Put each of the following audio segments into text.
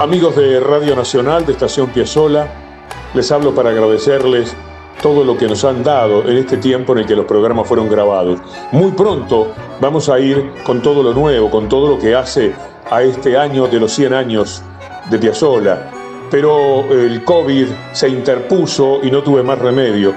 Amigos de Radio Nacional, de Estación Piazzola, les hablo para agradecerles todo lo que nos han dado en este tiempo en el que los programas fueron grabados. Muy pronto vamos a ir con todo lo nuevo, con todo lo que hace a este año de los 100 años de Piazzola. Pero el COVID se interpuso y no tuve más remedio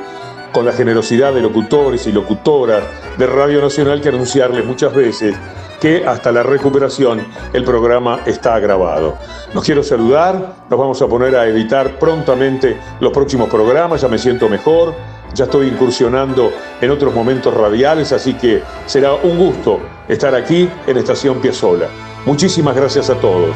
con la generosidad de locutores y locutoras de Radio Nacional que anunciarles muchas veces que hasta la recuperación el programa está grabado. Los quiero saludar, nos vamos a poner a editar prontamente los próximos programas, ya me siento mejor, ya estoy incursionando en otros momentos radiales, así que será un gusto estar aquí en Estación Piazzola. Muchísimas gracias a todos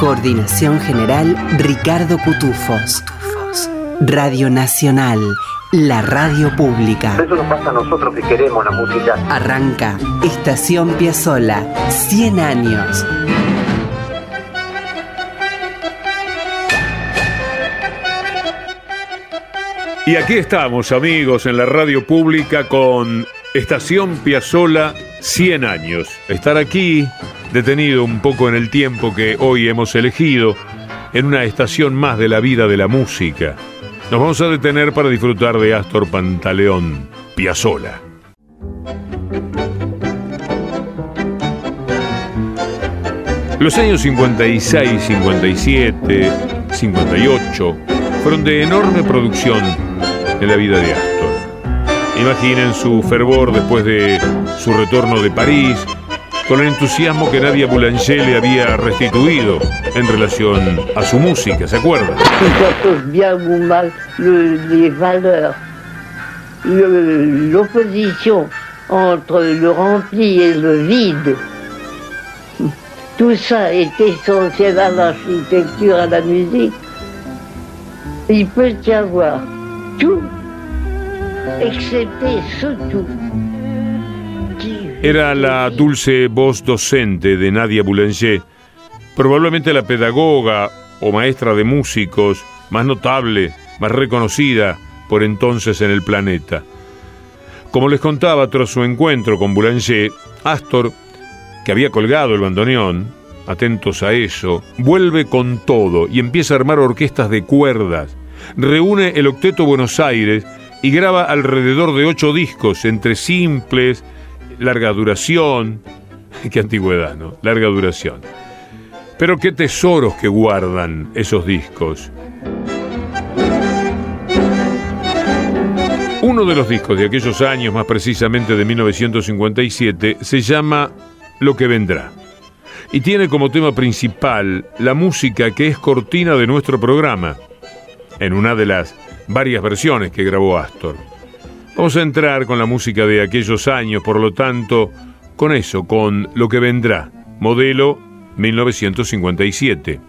Coordinación General Ricardo Cutufos. Radio Nacional, la radio pública. Eso nos pasa a nosotros que queremos la música. Arranca Estación Piazzola, 100 años. Y aquí estamos, amigos, en la radio pública con Estación Piazzola, 100 años. Estar aquí detenido un poco en el tiempo que hoy hemos elegido, en una estación más de la vida de la música. Nos vamos a detener para disfrutar de Astor Pantaleón, Piazzola. Los años 56, 57, 58 fueron de enorme producción en la vida de Astor. Imaginen su fervor después de su retorno de París, con el entusiasmo que Nadia Boulanger le había restituido en relación a su música, ¿se acuerda? bien mal valeurs, l'opposition entre le rempli et le vide, tout ça est essentiel à l'architecture, à la musique. Il peut y avoir tout. Era la dulce voz docente de Nadia Boulanger, probablemente la pedagoga o maestra de músicos más notable, más reconocida por entonces en el planeta. Como les contaba tras su encuentro con Boulanger, Astor, que había colgado el bandoneón, atentos a eso, vuelve con todo y empieza a armar orquestas de cuerdas, reúne el Octeto Buenos Aires y graba alrededor de ocho discos entre simples, larga duración. Qué antigüedad, ¿no? Larga duración. Pero qué tesoros que guardan esos discos. Uno de los discos de aquellos años, más precisamente de 1957, se llama Lo que vendrá. Y tiene como tema principal la música que es cortina de nuestro programa, en una de las varias versiones que grabó Astor. Vamos a entrar con la música de aquellos años, por lo tanto, con eso, con lo que vendrá, modelo 1957.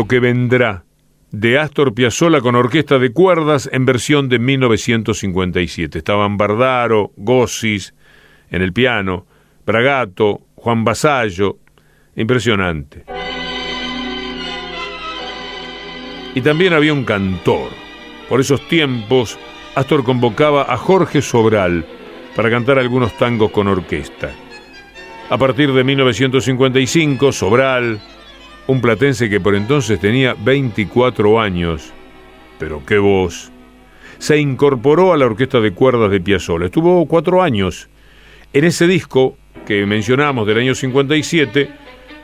Lo que vendrá, de Astor Piazzolla con orquesta de cuerdas en versión de 1957. Estaban Bardaro, Gossis en el piano, Bragato, Juan Basallo. Impresionante. Y también había un cantor. Por esos tiempos, Astor convocaba a Jorge Sobral para cantar algunos tangos con orquesta. A partir de 1955, Sobral, un platense que por entonces tenía 24 años, pero qué voz, se incorporó a la orquesta de cuerdas de Piazzolla. Estuvo cuatro años. En ese disco que mencionamos del año 57,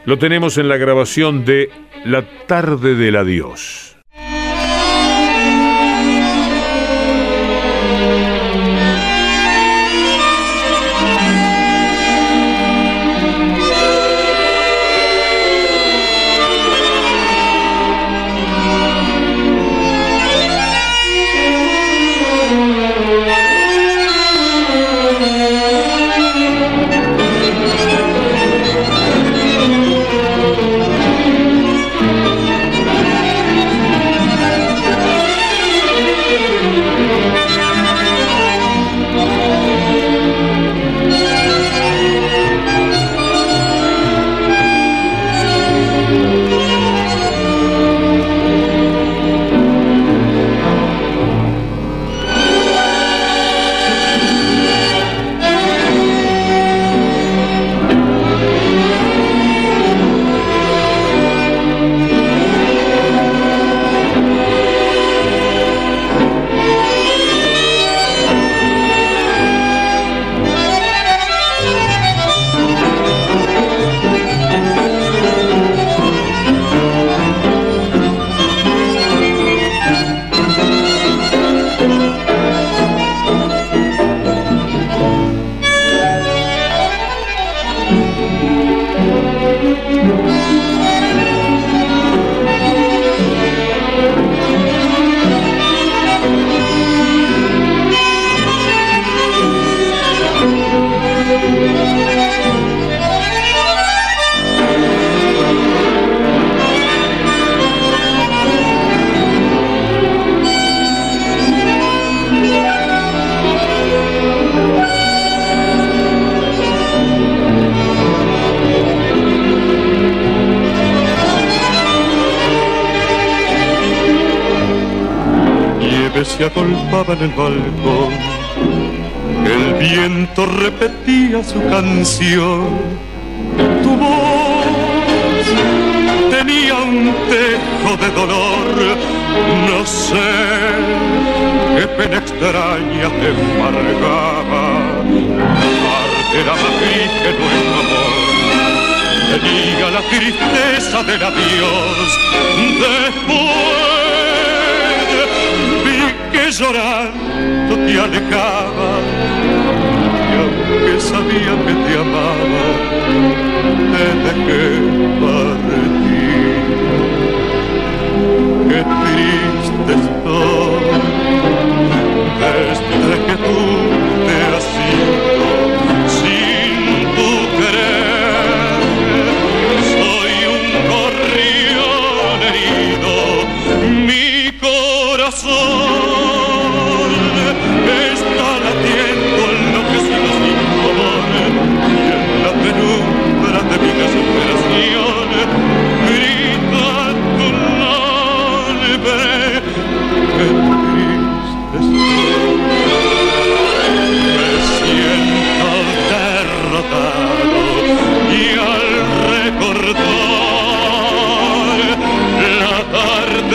lo tenemos en la grabación de La tarde del adiós. Tu voz tenía un tejo de dolor. No sé qué pena extraña te embargaba. Parte la matriz que nuestro amor te diga la tristeza del adiós. Después llorando te alejaba aunque sabía que te amaba te dejé partir qué triste estoy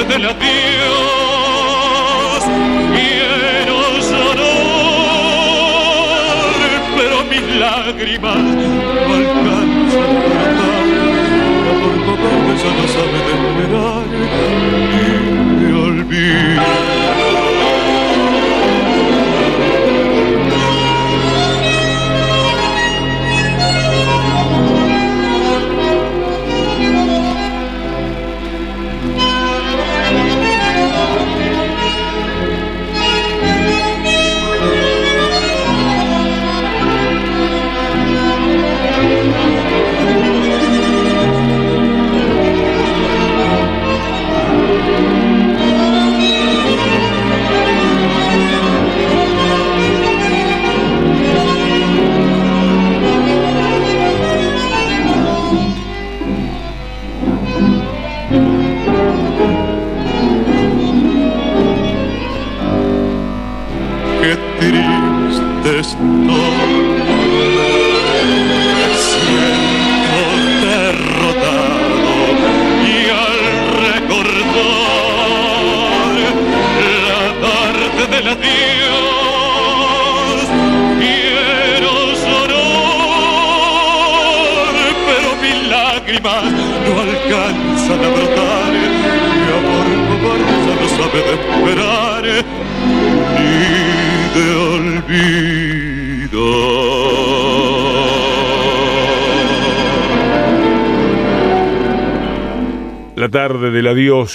del adiós. Quiero llorar, pero mis lágrimas no alcanzan a tratar. Por todo ya no sabe de esperar y me olvido.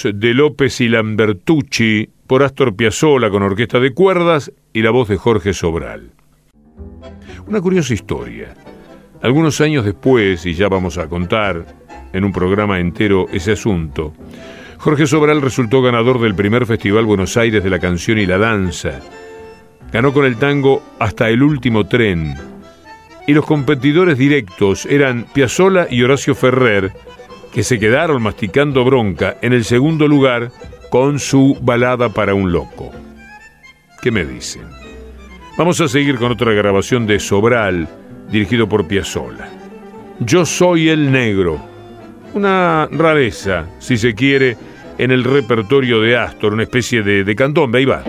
De López y Lambertucci por Astor Piazzolla con orquesta de cuerdas y la voz de Jorge Sobral. Una curiosa historia. Algunos años después, y ya vamos a contar en un programa entero ese asunto, Jorge Sobral resultó ganador del primer Festival Buenos Aires de la Canción y la Danza. Ganó con el tango Hasta el Último Tren. Y los competidores directos eran Piazzolla y Horacio Ferrer, que se quedaron masticando bronca en el segundo lugar con su balada para un loco. ¿Qué me dicen? Vamos a seguir con otra grabación de Sobral, dirigido por Piazzolla. Yo soy el negro. Una rareza, si se quiere, en el repertorio de Astor, una especie de, candombe. Ahí va.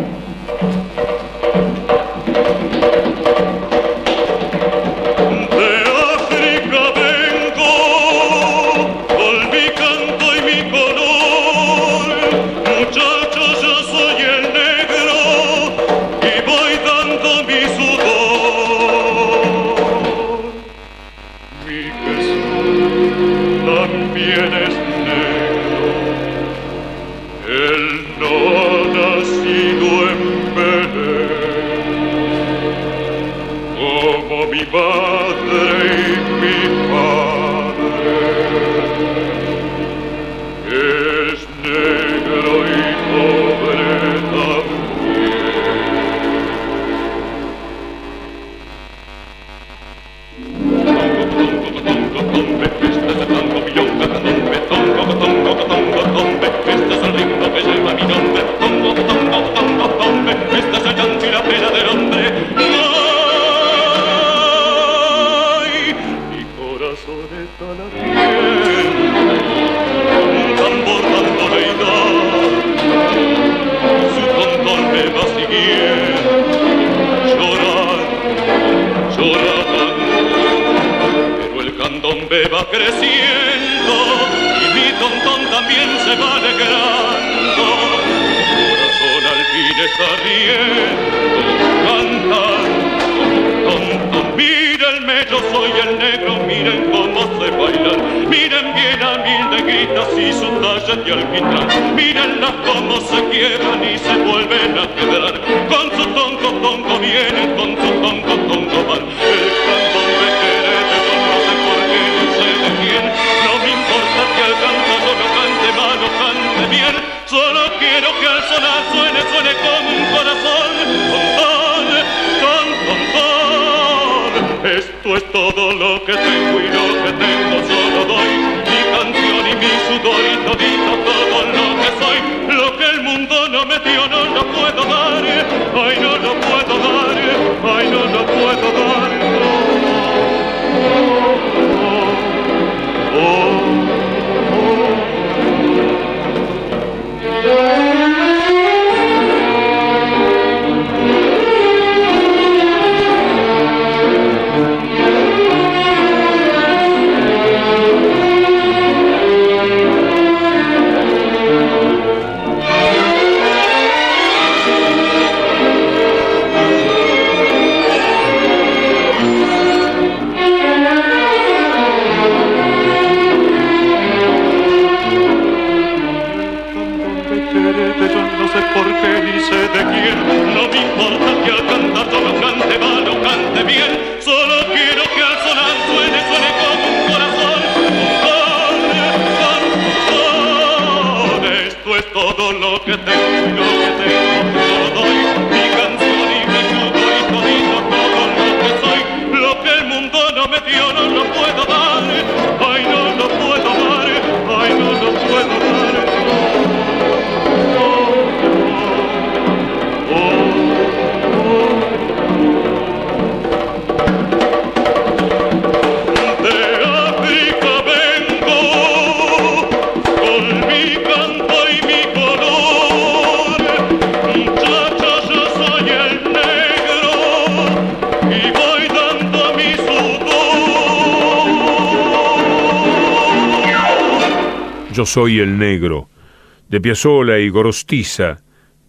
Yo soy el negro, miren cómo se bailan. Miren bien a mil negritas y su talla de alquitrán. Mírenlas cómo se quiebran y se vuelven a quedar. Con su tonco, tonco vienen, con su tonco, tonco van. El candombe querete, yo no sé por qué, ni sé de quién. No me importa que al cantar yo no cante mal o cante bien. Solo quiero que al sonar suene, suene como un corazón. Esto es todo lo que tengo y lo que tengo solo doy. Mi canción y mi sudor y todito todo lo que soy. Lo que el mundo no me dio no lo puedo dar. Ay, no lo puedo dar. Ay, no lo puedo dar. Oh, oh, ni sé de quién. No me importa que al cantar yo no cante mal o cante bien. Solo quiero que al sonar suene, suene como un corazón. Con, con, con. Esto es todo lo que tengo soy el negro, de Piazzolla y Gorostiza,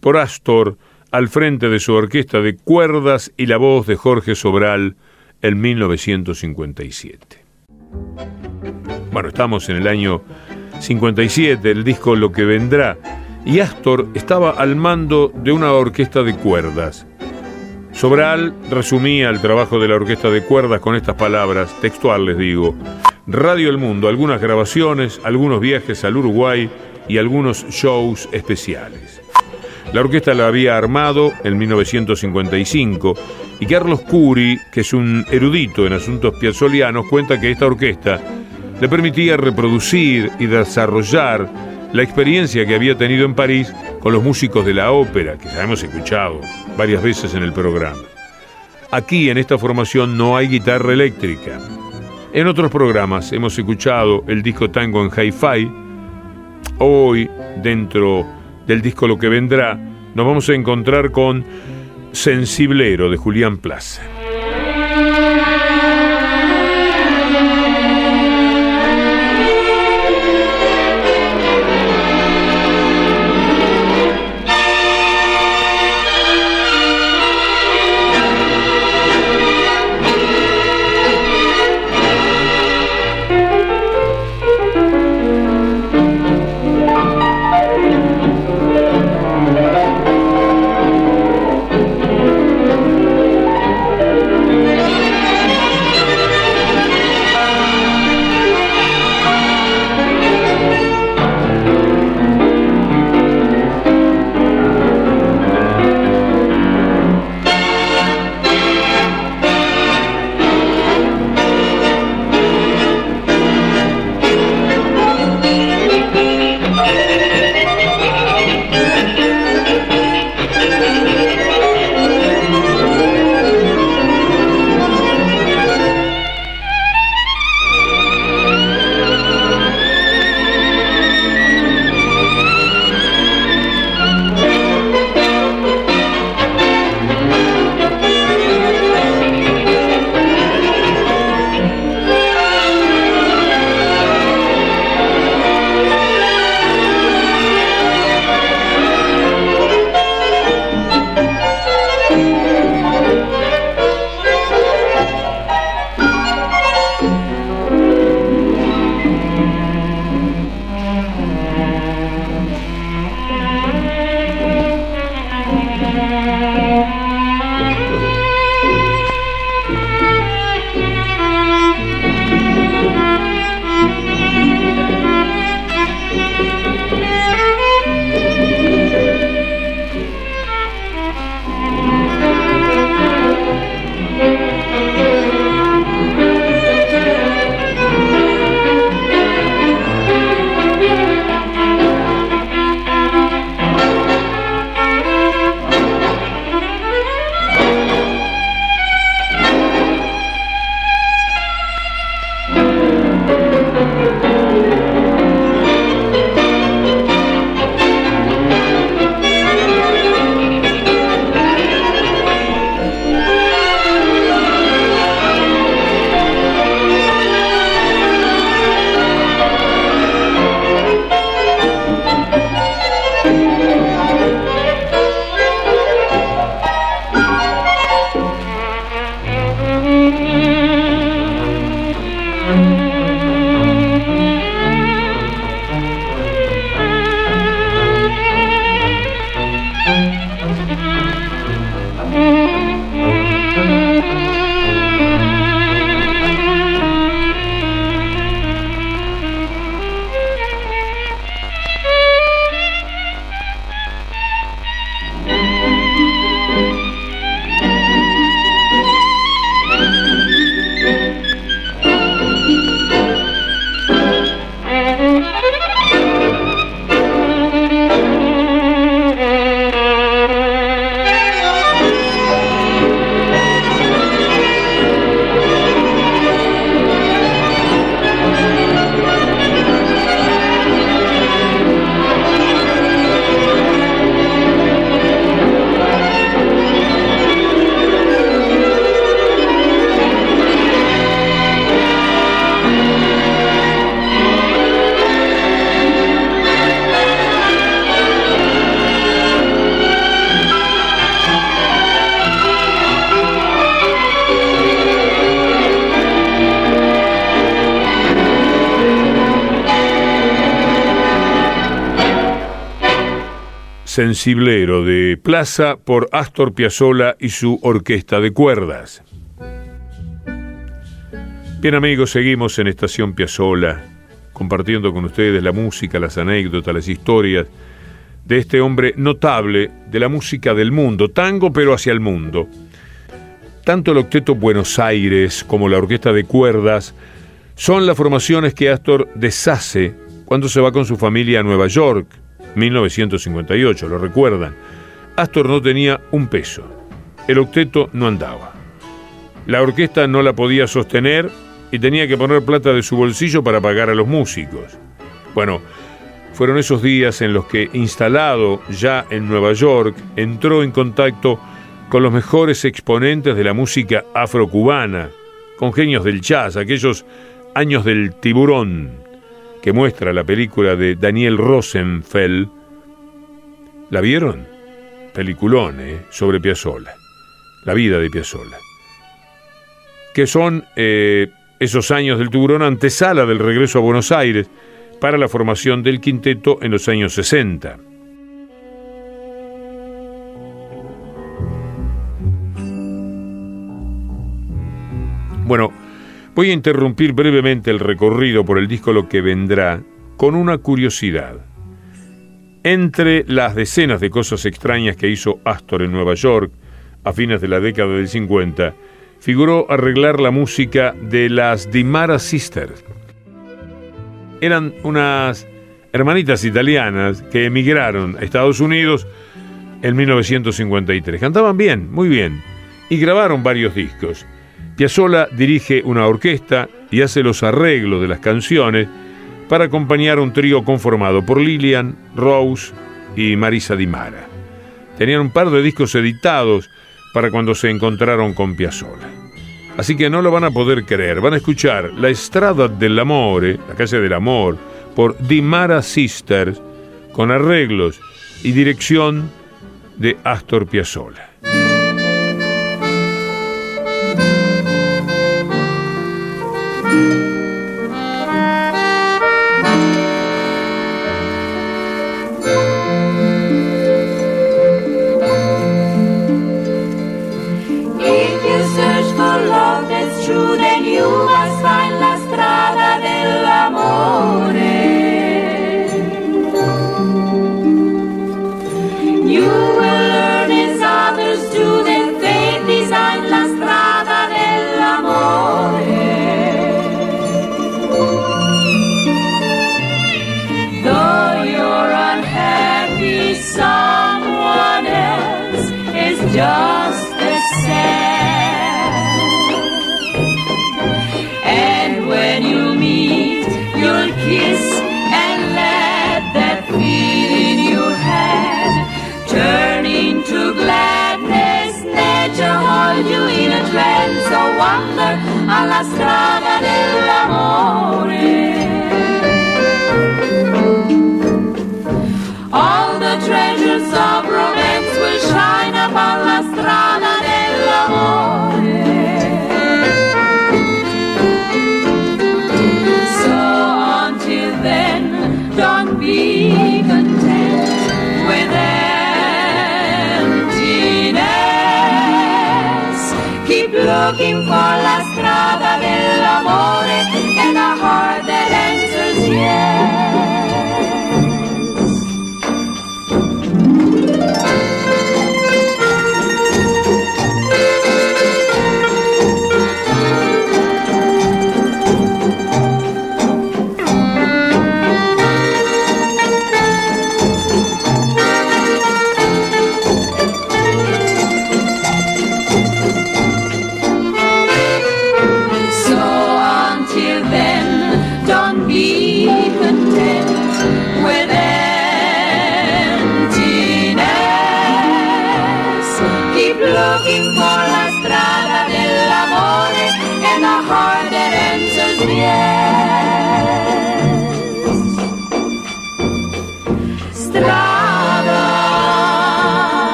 por Astor, al frente de su orquesta de cuerdas y la voz de Jorge Sobral en 1957. Bueno, estamos en el año 57, el disco Lo que vendrá, y Astor estaba al mando de una orquesta de cuerdas. Sobral resumía el trabajo de la orquesta de cuerdas con estas palabras, textual les digo, Radio El Mundo, algunas grabaciones, algunos viajes al Uruguay y algunos shows especiales. La orquesta la había armado en 1955 y Carlos Curi, que es un erudito en asuntos piazzolianos, cuenta que esta orquesta le permitía reproducir y desarrollar la experiencia que había tenido en París con los músicos de la ópera, que ya hemos escuchado varias veces en el programa. Aquí en esta formación no hay guitarra eléctrica. En otros programas hemos escuchado el disco Tango en Hi-Fi. Hoy, dentro del disco Lo que vendrá, nos vamos a encontrar con Sensiblero de Julián Plaza. Música sensiblero de Plaza por Astor Piazzolla y su orquesta de cuerdas. Bien amigos, seguimos en Estación Piazzolla, compartiendo con ustedes la música, las anécdotas, las historias de este hombre notable de la música del mundo, tango pero hacia el mundo. Tanto el Octeto Buenos Aires como la Orquesta de Cuerdas son las formaciones que Astor deshace cuando se va con su familia a Nueva York, 1958, lo recuerdan. Astor no tenía un peso. El octeto no andaba. La orquesta no la podía sostener y tenía que poner plata de su bolsillo para pagar a los músicos. Bueno, fueron esos días en los que, instalado ya en Nueva York, entró en contacto con los mejores exponentes de la música afrocubana, con genios del jazz, aquellos años del tiburón que muestra la película de Daniel Rosenfeld. ¿La vieron? Peliculón, ¿eh? Sobre Piazzolla. La vida de Piazzolla. Que son eh, esos años del tiburón antesala del regreso a Buenos Aires para la formación del quinteto en los años 60. Bueno, voy a interrumpir brevemente el recorrido por el disco Lo que vendrá con una curiosidad. Entre las decenas de cosas extrañas que hizo Astor en Nueva York a fines de la década del 50, figuró arreglar la música de las Dimara Sisters. Eran unas hermanitas italianas que emigraron a Estados Unidos en 1953. Cantaban bien, muy bien, y grabaron varios discos. Piazzolla dirige una orquesta y hace los arreglos de las canciones para acompañar un trío conformado por Lilian, Rose y Marisa Di Mara. Tenían un par de discos editados para cuando se encontraron con Piazzolla. Así que no lo van a poder creer, van a escuchar La Estrada del Amore, la calle del amor, por Di Mara Sisters, con arreglos y dirección de Astor Piazzolla.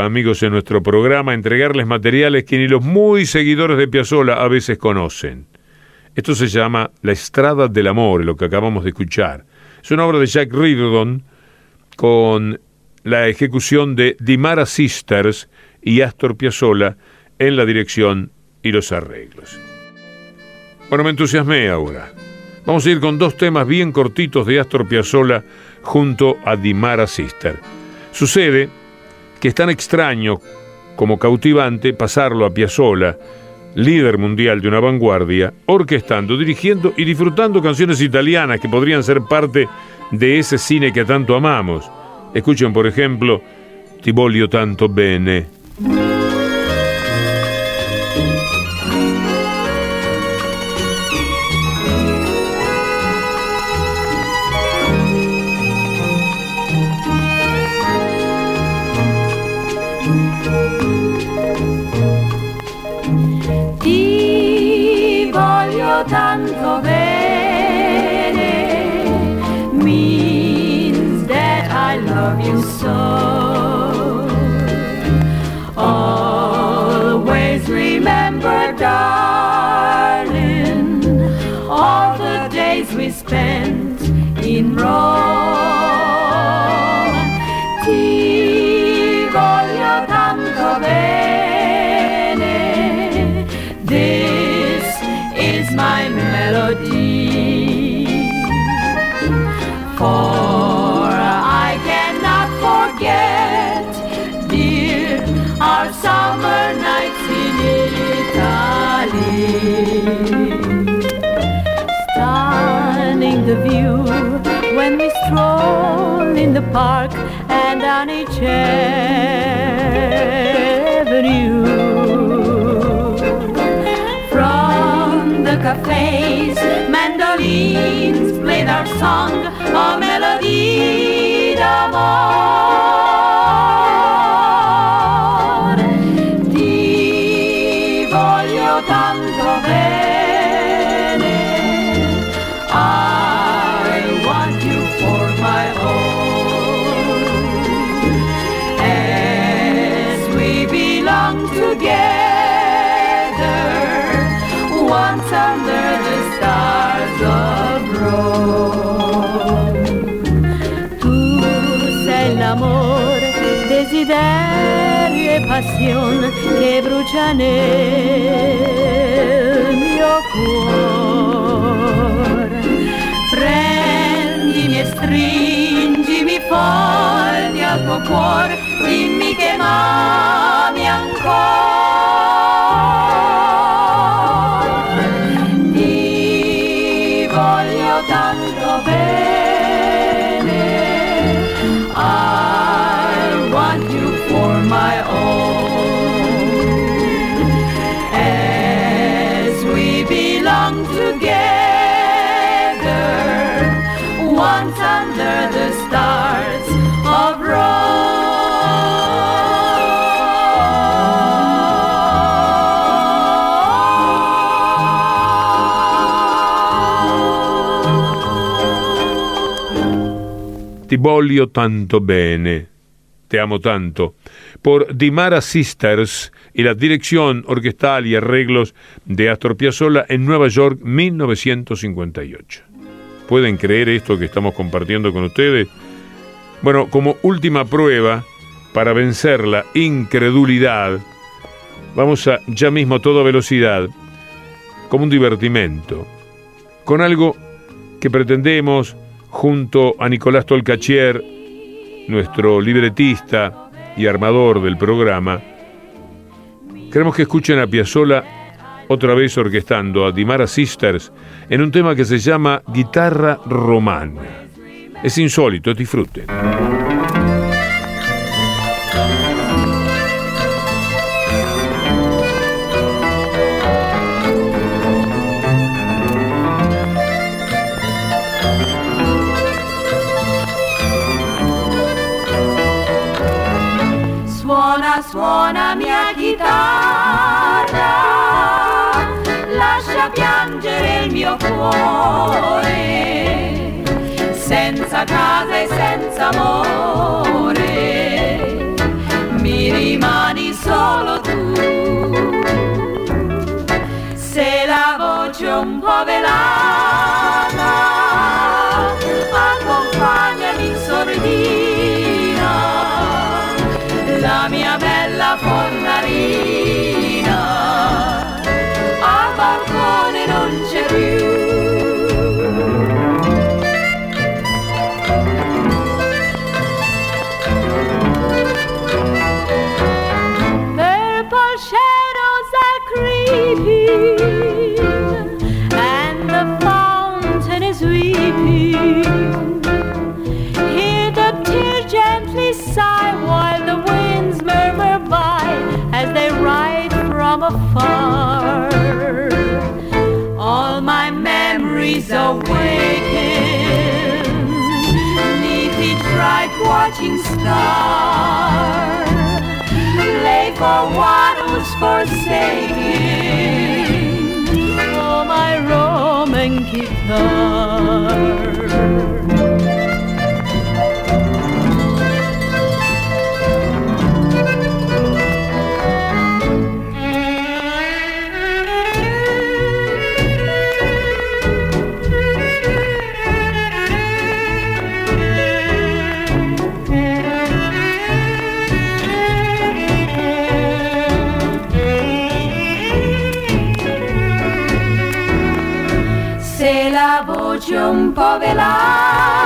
Amigos, en nuestro programa entregarles materiales que ni los muy seguidores de Piazzolla a veces conocen. Esto se llama La Estrada del Amor, lo que acabamos de escuchar. Es una obra de Jack Riordan con la ejecución de Dimara Sisters y Astor Piazzolla en la dirección y los arreglos. Bueno, me entusiasmé ahora. Vamos a ir con dos temas bien cortitos de Astor Piazzolla junto a Dimara Sister. Sucede que es tan extraño como cautivante pasarlo a Piazzolla, líder mundial de una vanguardia, orquestando, dirigiendo y disfrutando canciones italianas que podrían ser parte de ese cine que tanto amamos. Escuchen, por ejemplo, Ti voglio tanto bene. 어. In the park and on each avenue. From the cafes, mandolins played our song, once under the stars of Rome. Tu sei l'amore, desiderio e passione che brucia nel mio cuore. Prendimi e stringimi forti al tuo cuore, dimmi che m'ami ancora. Voglio tanto bene. Te amo tanto. Por Dimara Sisters y la dirección orquestal y arreglos de Astor Piazzolla en Nueva York 1958. ¿Pueden creer esto que estamos compartiendo con ustedes? Bueno, como última prueba para vencer la incredulidad, vamos a ya mismo a toda velocidad, como un divertimento, con algo que pretendemos junto a Nicolás Tolcachier, nuestro libretista y armador del programa, queremos que escuchen a Piazzolla otra vez orquestando a Dimara Sisters en un tema que se llama Guitarra Romana. Es insólito, disfruten. mio cuore, senza casa e senza amore, mi rimani solo tu. Se la voce un po' velata, accompagnami in sordina, la mia bella fornarina. you. Memories awaken Neath each bright watching star. Play for one who's forsaken Oh, my Roman guitar voce un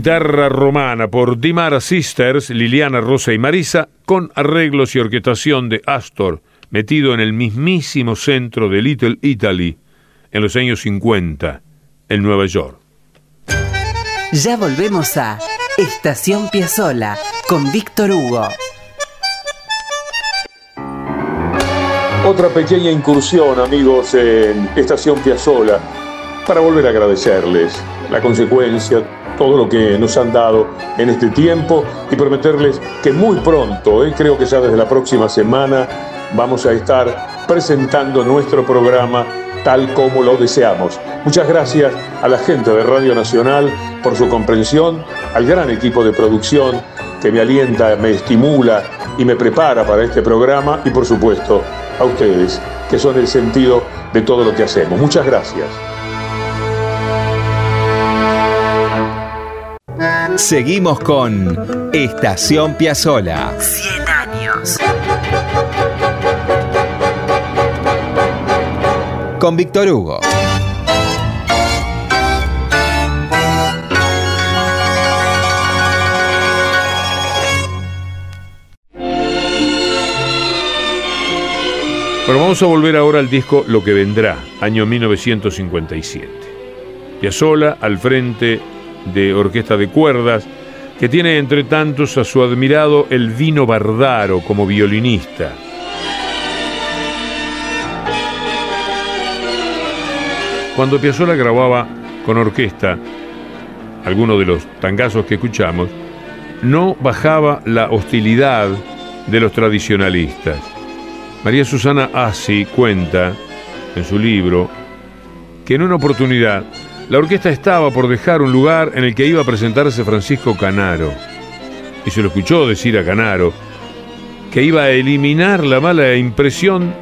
Guitarra romana por Dimara Sisters, Liliana Rosa y Marisa, con arreglos y orquestación de Astor, metido en el mismísimo centro de Little Italy en los años 50, en Nueva York. Ya volvemos a Estación Piazzola con Víctor Hugo. Otra pequeña incursión, amigos, en Estación Piazzola, para volver a agradecerles la consecuencia, todo lo que nos han dado en este tiempo y prometerles que muy pronto, eh, creo que ya desde la próxima semana, vamos a estar presentando nuestro programa tal como lo deseamos. Muchas gracias a la gente de Radio Nacional por su comprensión, al gran equipo de producción que me alienta, me estimula y me prepara para este programa y por supuesto a ustedes, que son el sentido de todo lo que hacemos. Muchas gracias. Seguimos con Estación Piazzola. 100 años. Con Víctor Hugo. Bueno, vamos a volver ahora al disco Lo que vendrá, año 1957. Piazzola al frente de orquesta de cuerdas, que tiene entre tantos a su admirado Elvino Bardaro como violinista. Cuando Piazzolla grababa con orquesta algunos de los tangazos que escuchamos, no bajaba la hostilidad de los tradicionalistas. María Susana Assi cuenta en su libro que en una oportunidad la orquesta estaba por dejar un lugar en el que iba a presentarse Francisco Canaro. Y se lo escuchó decir a Canaro que iba a eliminar la mala impresión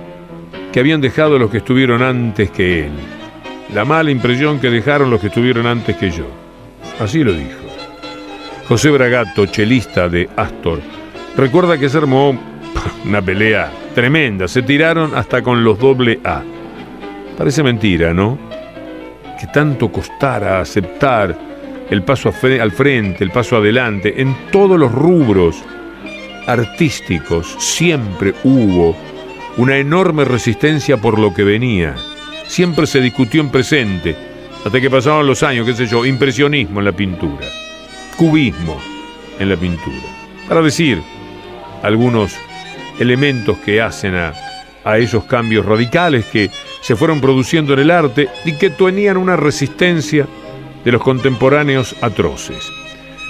que habían dejado los que estuvieron antes que él. La mala impresión que dejaron los que estuvieron antes que yo. Así lo dijo. José Bragato, chelista de Astor, recuerda que se armó una pelea tremenda. Se tiraron hasta con los doble A. Parece mentira, ¿no? Que tanto costara aceptar el paso al frente, el paso adelante, en todos los rubros artísticos siempre hubo una enorme resistencia por lo que venía. Siempre se discutió en presente, hasta que pasaban los años, qué sé yo, impresionismo en la pintura, cubismo en la pintura. Para decir algunos elementos que hacen a, a esos cambios radicales que se fueron produciendo en el arte y que tenían una resistencia de los contemporáneos atroces.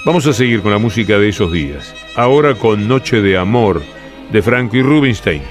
Vamos a seguir con la música de esos días, ahora con Noche de Amor de Franco y Rubinstein.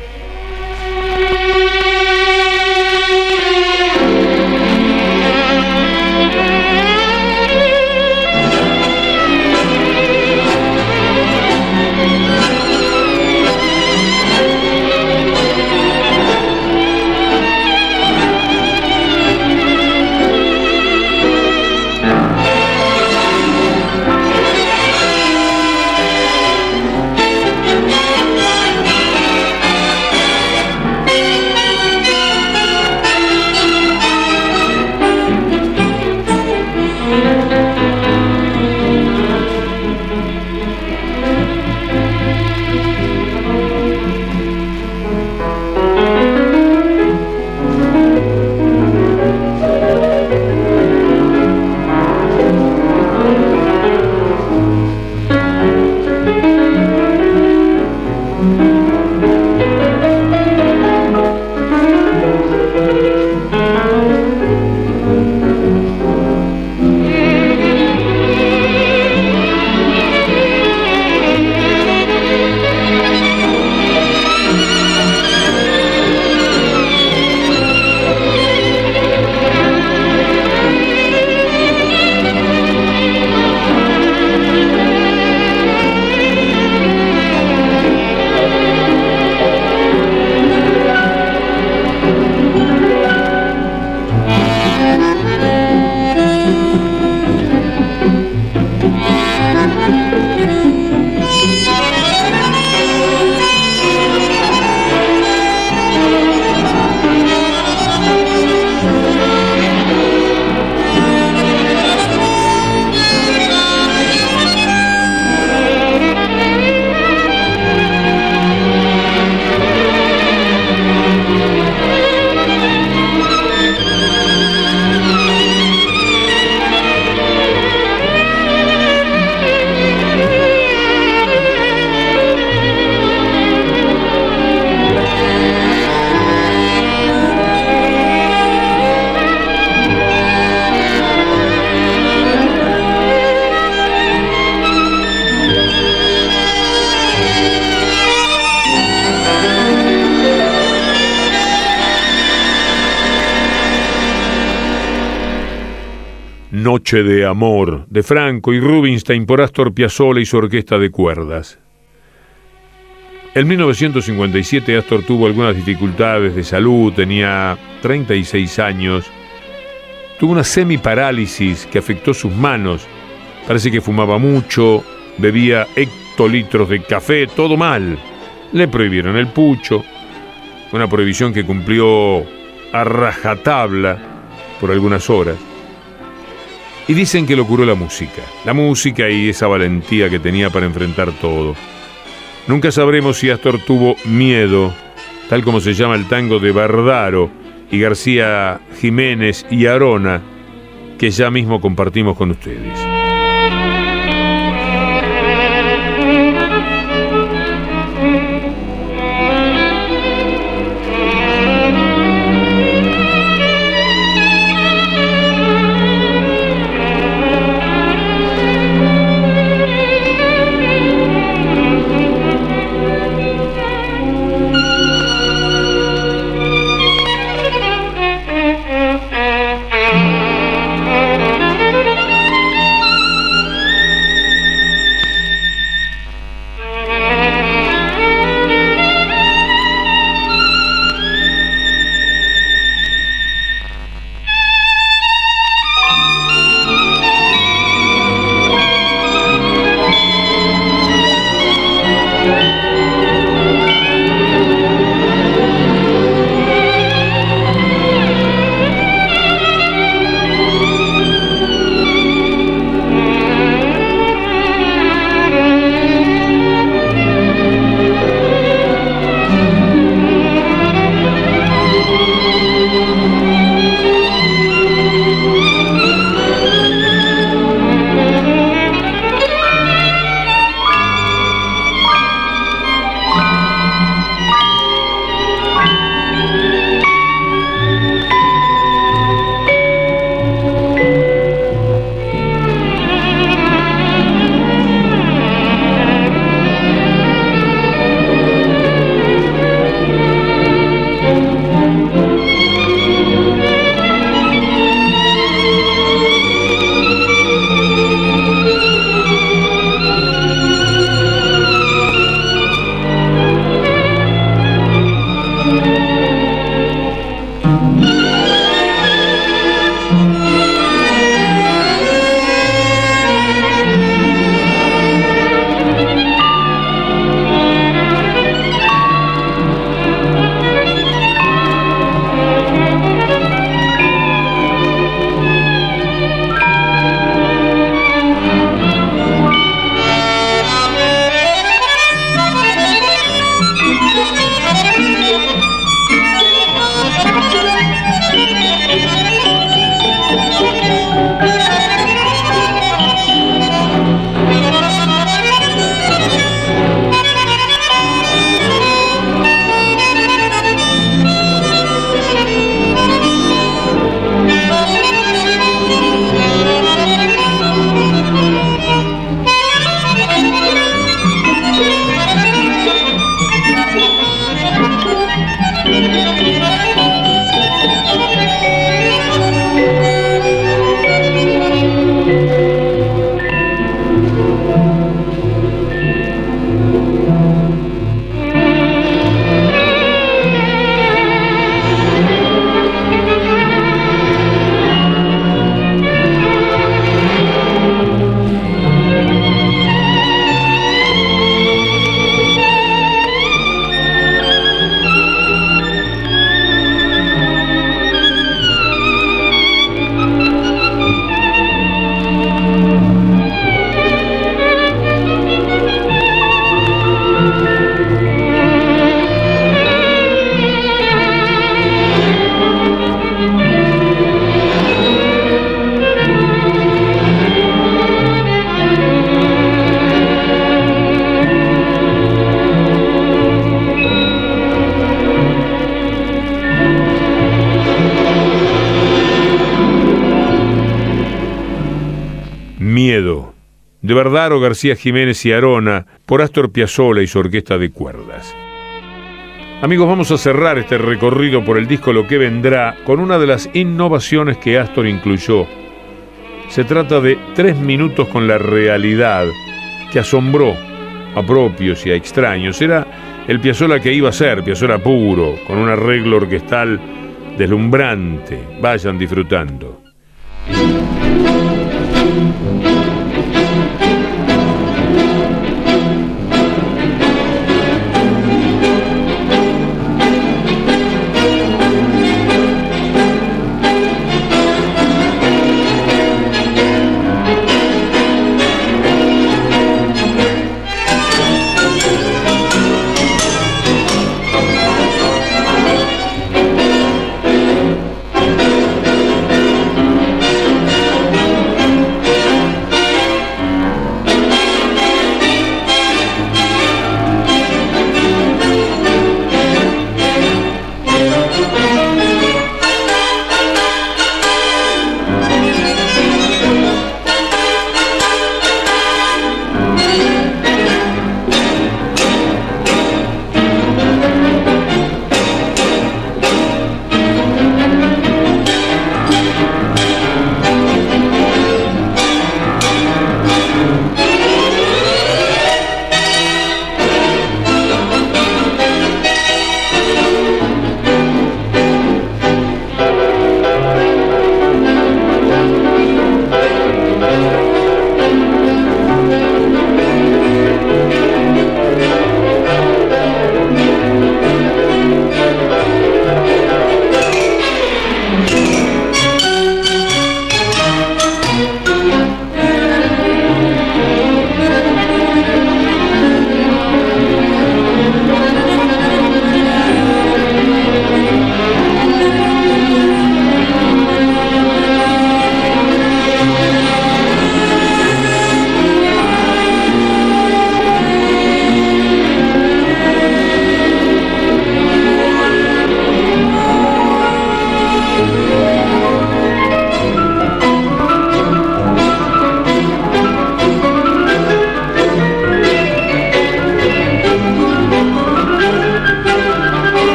Noche de Amor, de Franco y Rubinstein por Astor Piazzolla y su orquesta de cuerdas. En 1957 Astor tuvo algunas dificultades de salud, tenía 36 años. Tuvo una semiparálisis que afectó sus manos. Parece que fumaba mucho, bebía hectolitros de café, todo mal. Le prohibieron el pucho, una prohibición que cumplió a rajatabla por algunas horas. Y dicen que lo curó la música, la música y esa valentía que tenía para enfrentar todo. Nunca sabremos si Astor tuvo miedo, tal como se llama el tango de Bardaro y García Jiménez y Arona, que ya mismo compartimos con ustedes. Verdaro, García Jiménez y Arona, por Astor Piazzolla y su orquesta de cuerdas. Amigos, vamos a cerrar este recorrido por el disco Lo que vendrá con una de las innovaciones que Astor incluyó. Se trata de Tres minutos con la realidad, que asombró a propios y a extraños. Era el Piazzolla que iba a ser, Piazzolla puro, con un arreglo orquestal deslumbrante. Vayan disfrutando.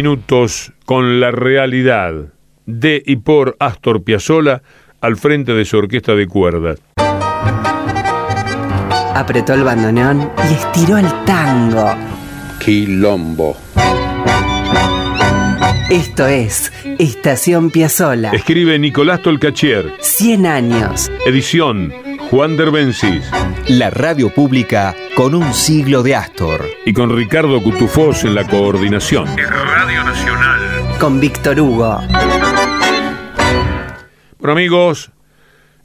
Minutos con la realidad de y por Astor Piazzolla al frente de su orquesta de cuerdas. Apretó el bandoneón y estiró el tango. Quilombo. Esto es Estación Piazzola. Escribe Nicolás Tolcachier. 100 años. Edición Juan Derbencis. La radio pública con un siglo de Astor. Y con Ricardo Cutufós en la coordinación. Radio Nacional. Con Víctor Hugo. Bueno amigos,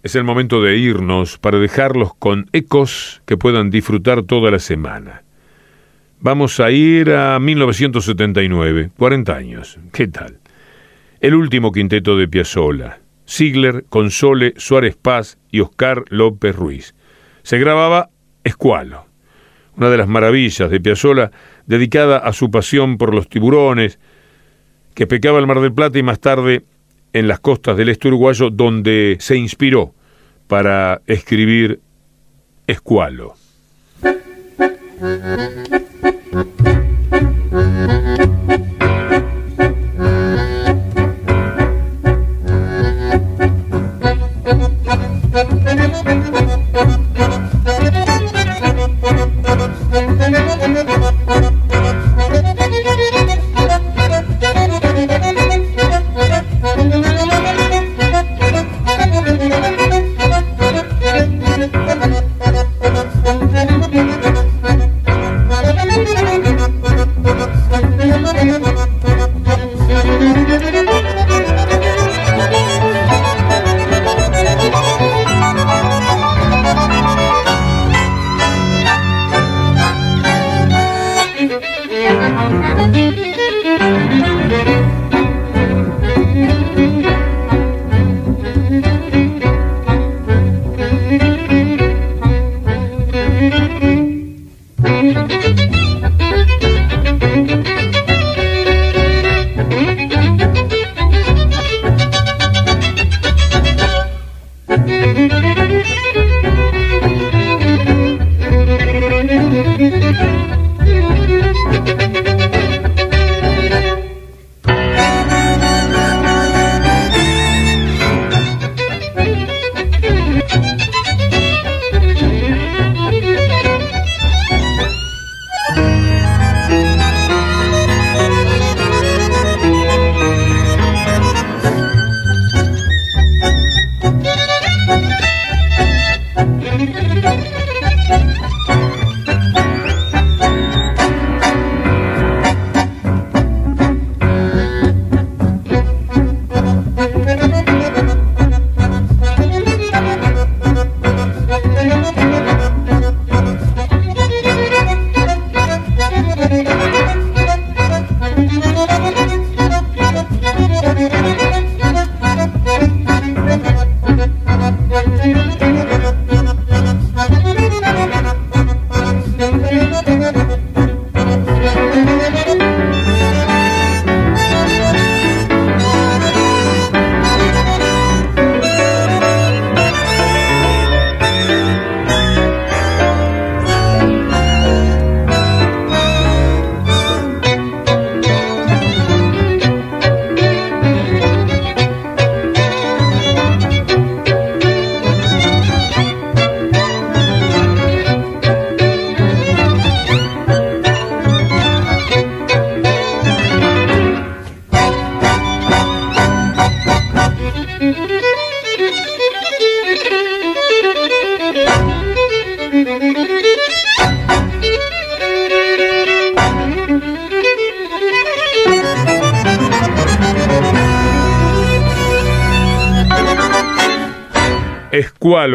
es el momento de irnos para dejarlos con ecos que puedan disfrutar toda la semana. Vamos a ir a 1979, 40 años. ¿Qué tal? El último quinteto de Piazzolla. Ziegler, Console, Suárez Paz y Oscar López Ruiz. Se grababa Escualo, una de las maravillas de Piazzolla dedicada a su pasión por los tiburones, que pecaba el Mar del Plata y más tarde en las costas del este uruguayo, donde se inspiró para escribir Escualo.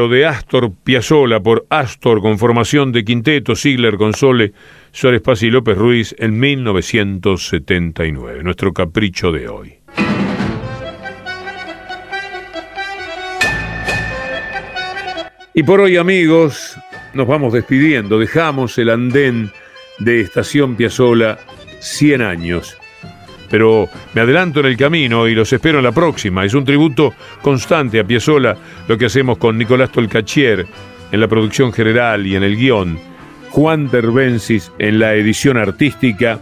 De Astor Piazzolla por Astor con formación de quinteto, Ziegler, Console, Suárez Paz y López Ruiz en 1979. Nuestro capricho de hoy. Y por hoy, amigos, nos vamos despidiendo. Dejamos el andén de Estación Piazzola 100 años. Pero me adelanto en el camino y los espero en la próxima. Es un tributo constante a Piazzola lo que hacemos con Nicolás Tolcachier en la producción general y en el guion, Juan Derbensis en la edición artística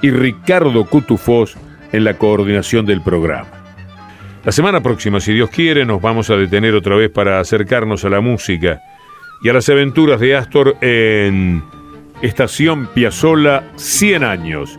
y Ricardo Cutufós en la coordinación del programa. La semana próxima, si Dios quiere, nos vamos a detener otra vez para acercarnos a la música y a las aventuras de Astor en Estación Piazzola 100 años